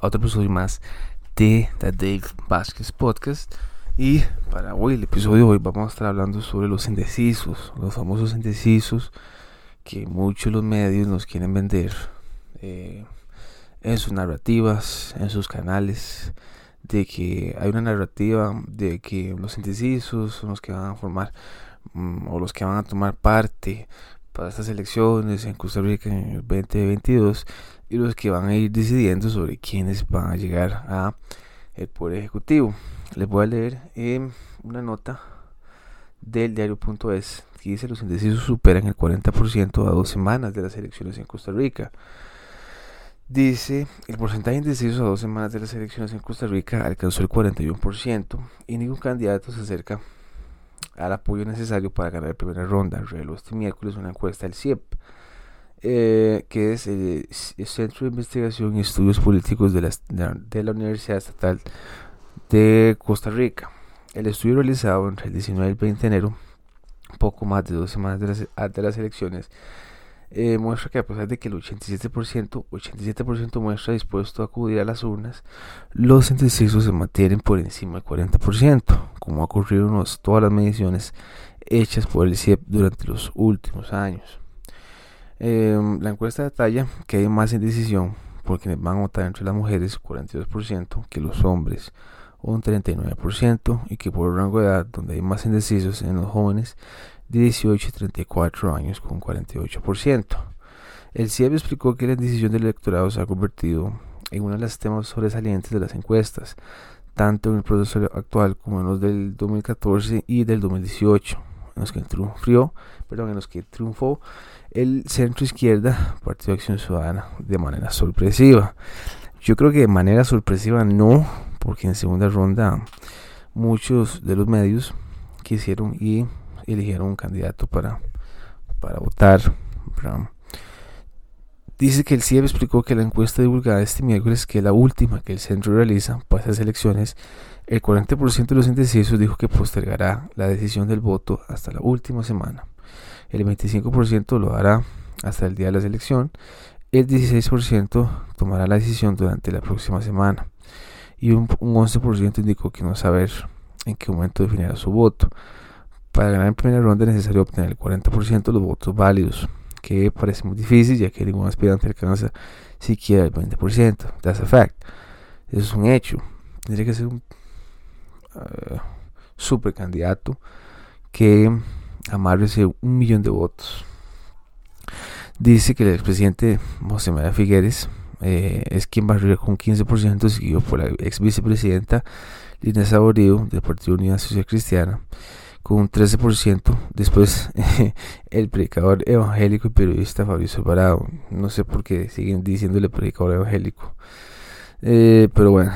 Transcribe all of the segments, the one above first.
otro episodio más de The Dave Vázquez Podcast. Y para hoy, el episodio de hoy, vamos a estar hablando sobre los indecisos, los famosos indecisos que muchos los medios nos quieren vender eh, en sus narrativas, en sus canales, de que hay una narrativa de que los indecisos son los que van a formar mm, o los que van a tomar parte para estas elecciones en Costa Rica en el 2022 y los que van a ir decidiendo sobre quiénes van a llegar a el poder ejecutivo. Les voy a leer eh, una nota del diario.es que dice los indecisos superan el 40% a dos semanas de las elecciones en Costa Rica. Dice, el porcentaje indeciso a dos semanas de las elecciones en Costa Rica alcanzó el 41% y ningún candidato se acerca al apoyo necesario para ganar la primera ronda. Reveló este miércoles una encuesta del CIEP, eh, que es el, Centro de Investigación y Estudios Políticos de la, de la Universidad Estatal de Costa Rica. El estudio realizado entre el 19 y el 20 de enero, poco más de dos semanas de las, de las elecciones, eh, muestra que a pesar de que el 87%, 87% muestra dispuesto a acudir a las urnas, los indecisos se mantienen por encima del 40%, como ha ocurrido en todas las mediciones hechas por el CIEP durante los últimos años. Em, la encuesta detalla que hay más indecisión por quienes van a votar entre las mujeres, 42%, que los hombres, un 39%, y que por el rango de edad, donde hay más indecisos en los jóvenes, de 18 y 34 años con 48%. El CIEB explicó que la decisión del electorado se ha convertido en uno de los temas sobresalientes de las encuestas, tanto en el proceso actual como en los del 2014 y del 2018, en los que triunfó, perdón, en los que triunfó el centro izquierda, Partido de Acción Ciudadana, de manera sorpresiva. Yo creo que de manera sorpresiva no, porque en segunda ronda muchos de los medios quisieron y eligieron un candidato para, para votar. Dice que el CIEB explicó que la encuesta divulgada este miércoles, que es la última que el centro realiza para esas elecciones, el 40% de los indecisos dijo que postergará la decisión del voto hasta la última semana. El 25% lo hará hasta el día de la elección. El 16% tomará la decisión durante la próxima semana. Y un, un 11% indicó que no saber en qué momento definirá su voto. Para ganar en primera ronda es necesario obtener el 40% de los votos válidos, que parece muy difícil ya que ningún aspirante alcanza siquiera el 20%. That's a fact. Eso es un hecho. Tendría que ser un uh, super candidato que amarre un millón de votos. Dice que el expresidente José María Figueres eh, es quien a con 15%, seguido por la ex vicepresidenta Lina Saborío del Partido Unidad Social Cristiana con un 13%. Después, el predicador evangélico y periodista Fabrizio Parado. No sé por qué siguen diciéndole predicador evangélico. Eh, pero bueno,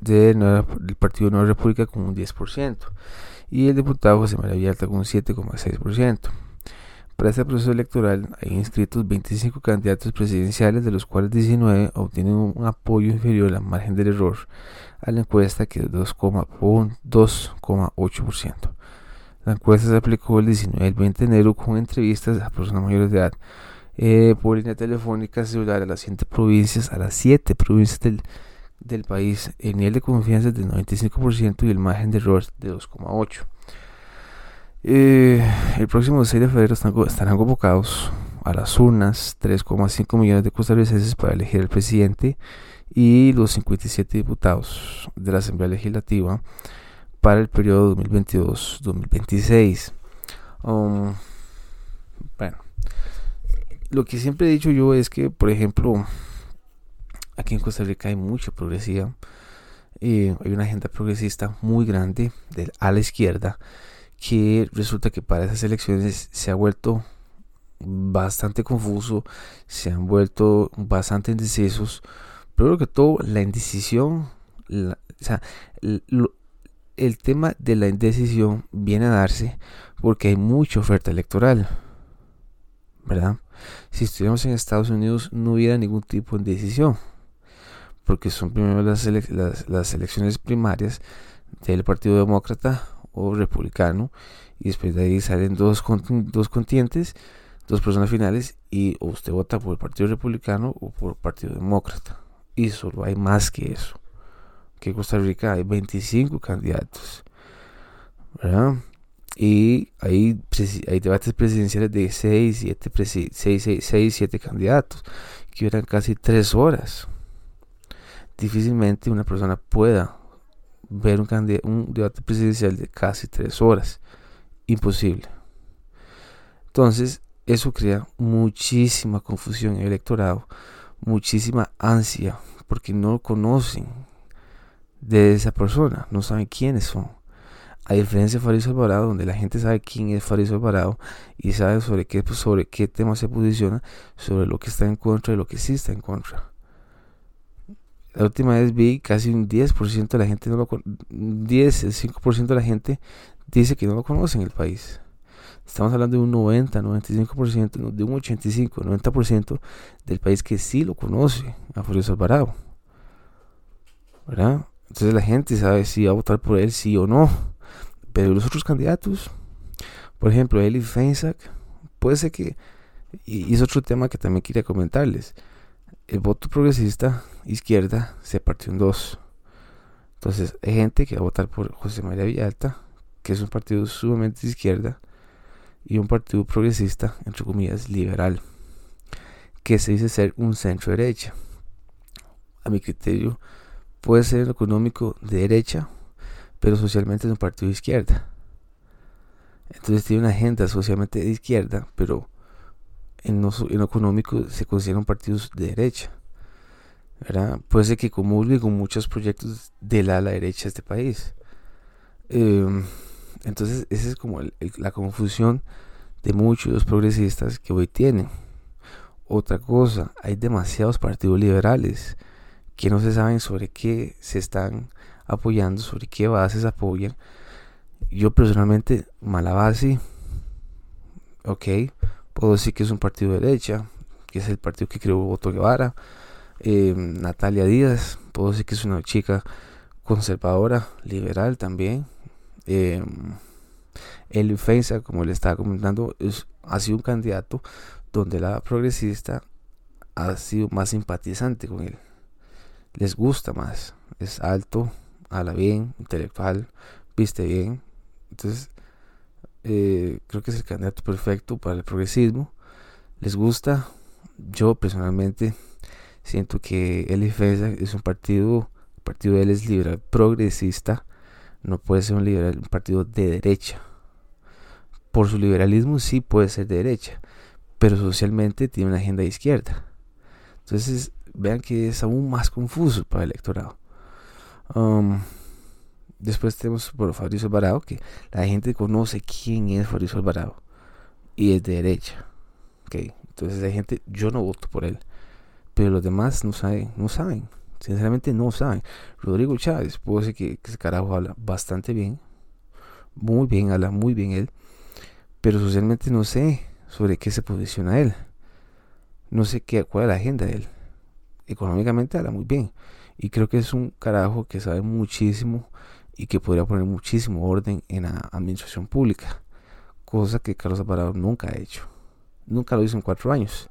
de el Partido Nueva República con un 10%. Y el diputado José María Villalta con un 7,6%. Para este proceso electoral hay inscritos 25 candidatos presidenciales, de los cuales 19 obtienen un apoyo inferior al margen del error a la encuesta que es 2,8%. La encuesta se aplicó el 19 y el 20 de enero con entrevistas a personas mayores de edad eh, por línea telefónica celular a las 7 provincias, a las 7 provincias del, del país. El nivel de confianza es del 95% y el margen de error de 2,8%. Eh, el próximo 6 de febrero estarán convocados a las urnas 3,5 millones de costarricenses para elegir al presidente y los 57 diputados de la Asamblea Legislativa para el periodo 2022-2026. Um, bueno, lo que siempre he dicho yo es que, por ejemplo, aquí en Costa Rica hay mucha progresiva. Eh, hay una agenda progresista muy grande de, a la izquierda que resulta que para esas elecciones se ha vuelto bastante confuso, se han vuelto bastante indecisos. Pero que todo, la indecisión, o sea, el tema de la indecisión viene a darse porque hay mucha oferta electoral, ¿verdad? Si estuviéramos en Estados Unidos no hubiera ningún tipo de indecisión, porque son primero las, las, elecciones primarias del Partido Demócrata o Republicano, y después de ahí salen dos, dos contientes, dos personas finales, y usted vota por el Partido Republicano o por el Partido Demócrata. y solo hay más que eso. Que en Costa Rica hay 25 candidatos. ¿Verdad? Y hay, hay debates presidenciales de 6, 7, 6, 6, 7 candidatos, que duran casi 3 horas. Difícilmente una persona pueda ver un, un debate presidencial de casi 3 horas. Imposible. Entonces, eso crea muchísima confusión en el electorado, muchísima ansia, porque no conocen de esa persona, no saben quiénes son. A diferencia de Fariso Alvarado, donde la gente sabe quién es Fariso Alvarado y sabe sobre qué, pues, sobre qué tema se posiciona, sobre lo que está en contra y lo que sí está en contra. La última vez vi casi un 10% de la gente no lo 10, el 5% de la gente dice que no lo conoce en el país. Estamos hablando de un 90, 95%, de un 85, 90% del país que sí lo conoce a Fariso Alvarado. ¿Verdad? Entonces la gente sabe si va a votar por él, sí o no. Pero los otros candidatos, por ejemplo, Eli Feinsack, puede ser que, y es otro tema que también quería comentarles, el voto progresista izquierda se partió en dos. Entonces hay gente que va a votar por José María Villalta, que es un partido sumamente izquierda, y un partido progresista, entre comillas, liberal, que se dice ser un centro derecha. A mi criterio, puede ser económico de derecha pero socialmente es un partido de izquierda. Entonces tiene una agenda socialmente de izquierda, pero en lo, económico se considera un partido de derecha. ¿verdad? Puede ser que comulgue con muchos proyectos de la, la derecha de este país. Em, entonces, esa es como la confusión de muchos progresistas que hoy tienen. Otra cosa, hay demasiados partidos liberales que no se saben sobre qué se están apoyando, sobre qué bases apoyan. Yo personalmente, Malabasi, ok, puedo decir que es un partido de derecha, que es el partido que creó Voto Guevara. Eh, Natalia Díaz, puedo decir que es una chica conservadora, liberal también. Eh, el como le estaba comentando, ha sido un candidato donde la progresista ha sido más simpatizante con él. Les gusta más. Es alto, habla bien, intelectual, viste bien. Entonces, eh, creo que es el candidato perfecto para el progresismo. ¿Les gusta? Yo personalmente siento que el es un partido, el partido de él es liberal progresista, no puede ser un, liberal, un partido de derecha. Por su liberalismo sí puede ser de derecha, pero socialmente tiene una agenda de izquierda. Entonces, vean que es aún más confuso para el electorado. Um, después tenemos por Fabrizio Alvarado, que la gente conoce quién es Fabrizio Alvarado y es de derecha. Okay. Entonces hay gente, yo no voto por él, pero los demás no saben, no saben, sinceramente no saben. Rodrigo Chávez, puedo decir que, ese carajo habla bastante bien, muy bien, habla muy bien él, pero socialmente no sé sobre qué se posiciona él. No sé qué, cuál es la agenda de él. Económicamente habla muy bien y creo que es un carajo que sabe muchísimo y que podría poner muchísimo orden en la administración pública. Cosa que Carlos Alvarado nunca ha hecho. Nunca lo hizo en cuatro años.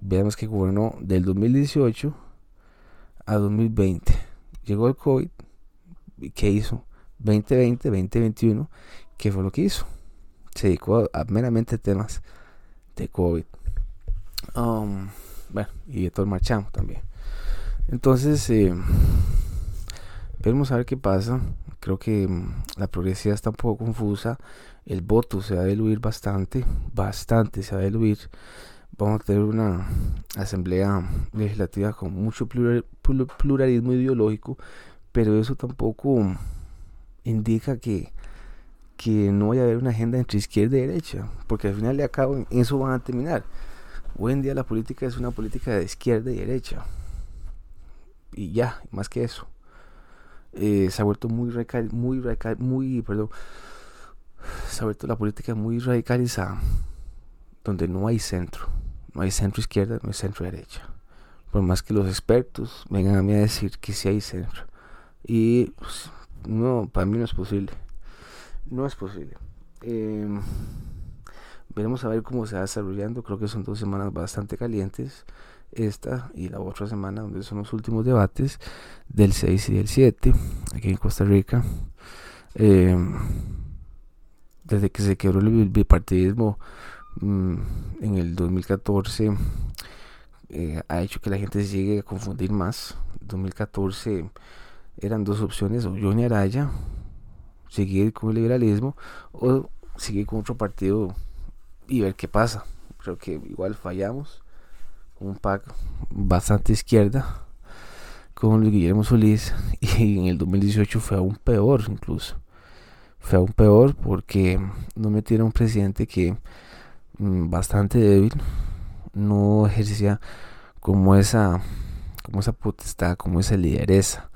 Veamos que gobernó del 2018 a 2020. Llegó el COVID. ¿Y qué hizo? 2020, 2021. ¿Qué fue lo que hizo? Se dedicó a, meramente temas de COVID. Um, bueno, y de todo el marchamo también. Entonces, eh, a ver qué pasa. Creo que mm, la progresividad está un poco confusa. El voto se va a diluir bastante, bastante se va a diluir. Vamos a tener una asamblea legislativa con mucho pluralismo ideológico, pero eso tampoco indica que, que no vaya a haber una agenda entre izquierda y derecha, porque al final de acabo en eso van a terminar. Hoy en día la política es una política de izquierda y derecha y ya, más que eso. Eh, se ha vuelto muy radical, muy radical, muy, perdón, se ha vuelto la política muy radicalizada, donde no hay centro, no hay centro izquierda, no hay centro derecha. Por más que los expertos vengan a mí a decir que sí hay centro. Y pues, no, para mí no es posible. No es posible. Em, veremos a ver cómo se va desarrollando. Creo que son dos semanas bastante calientes. esta y la otra semana, donde son los últimos debates del 6 y del 7, aquí en Costa Rica. Eh, desde que se quebró el bipartidismo mm, en el 2014, eh, ha hecho que la gente se llegue a confundir más. 2014 eran dos opciones, o Johnny Araya, seguir con el liberalismo, o seguir con otro partido y ver qué pasa. Creo que igual fallamos. Un pack bastante izquierda con Luis Guillermo Solís. Y en el 2018 fue aún peor incluso. Fue aún peor porque no metieron un presidente que mm, bastante débil. No ejercía como esa como esa potestad como esa lideresa.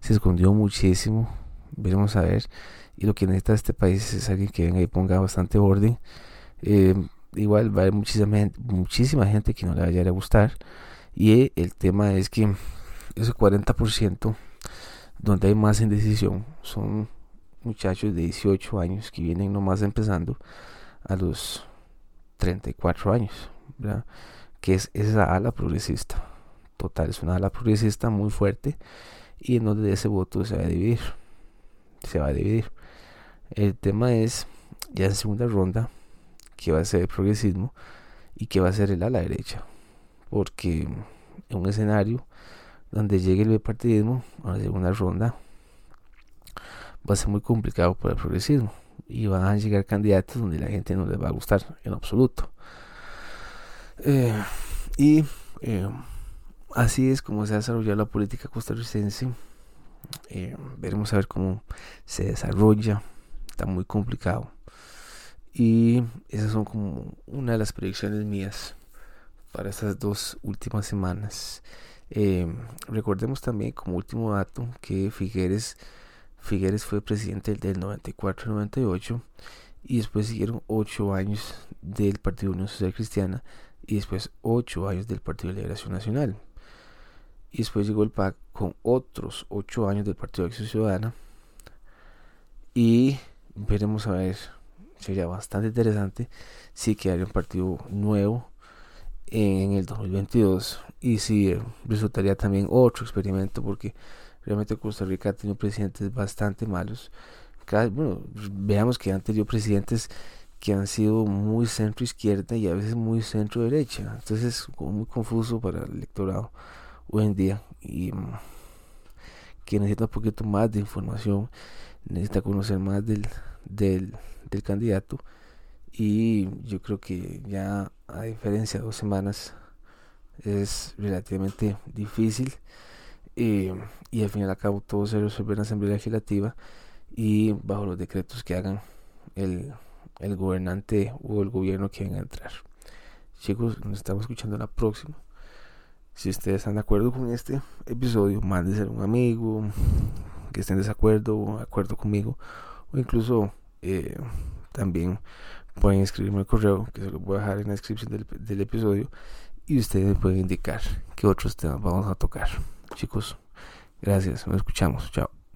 Se escondió muchísimo. Veremos a ver. Y lo que necesita este país es alguien que venga y ponga bastante orden eh, igual va a haber muchísima muchísima gente que no le vaya a gustar. Y el tema es que ese 40% donde hay más indecisión son muchachos de 18 años que vienen nomás empezando a los 34 años, que es esa ala progresista. Total, es una ala progresista muy fuerte y en donde ese voto se va a dividir. Se va a dividir. El tema es, ya en segunda ronda, que va a ser el progresismo y que va a ser el a la derecha. Porque en un escenario donde llegue el bipartidismo a la segunda ronda va a ser muy complicado para el progresismo y van a llegar candidatos donde la gente no les va a gustar en absoluto. Eh, y eh, así es como se ha desarrollado la política costarricense. Eh, veremos a ver cómo se desarrolla. Está muy complicado. Y esas son como una de las predicciones mías para estas dos últimas semanas. Eh, recordemos también como último dato que Figueres, Figueres fue presidente del 94-98 y después siguieron 8 años del Partido Unión Social Cristiana y después 8 años del Partido de Liberación Nacional. Y después llegó el PAC con otros 8 años del Partido de Acción Ciudadana. Y veremos a ver sería bastante interesante si quedaría un partido nuevo en el 2022 y si resultaría también otro experimento porque realmente Costa Rica ha tenido presidentes bastante malos. Bueno, veamos que han tenido presidentes que han sido muy centro izquierda y a veces muy centro derecha. Entonces es muy confuso para el electorado hoy en día y mm, que necesita un poquito más de información necesita conocer más del, del del candidato. Y yo creo que ya a diferencia de dos semanas es relativamente difícil. Eh, y al final al cabo todo se resuelve en la asamblea legislativa y bajo los decretos que hagan el, el gobernante o el gobierno que venga a entrar. Chicos nos estamos escuchando la próxima. Si ustedes están de acuerdo con este episodio mándense a un amigo que esté en desacuerdo o acuerdo conmigo o incluso eh, también pueden escribirme el correo que se lo voy a dejar en la descripción del, del episodio y ustedes me pueden indicar qué otros temas vamos a tocar. Chicos gracias. Nos escuchamos. Chao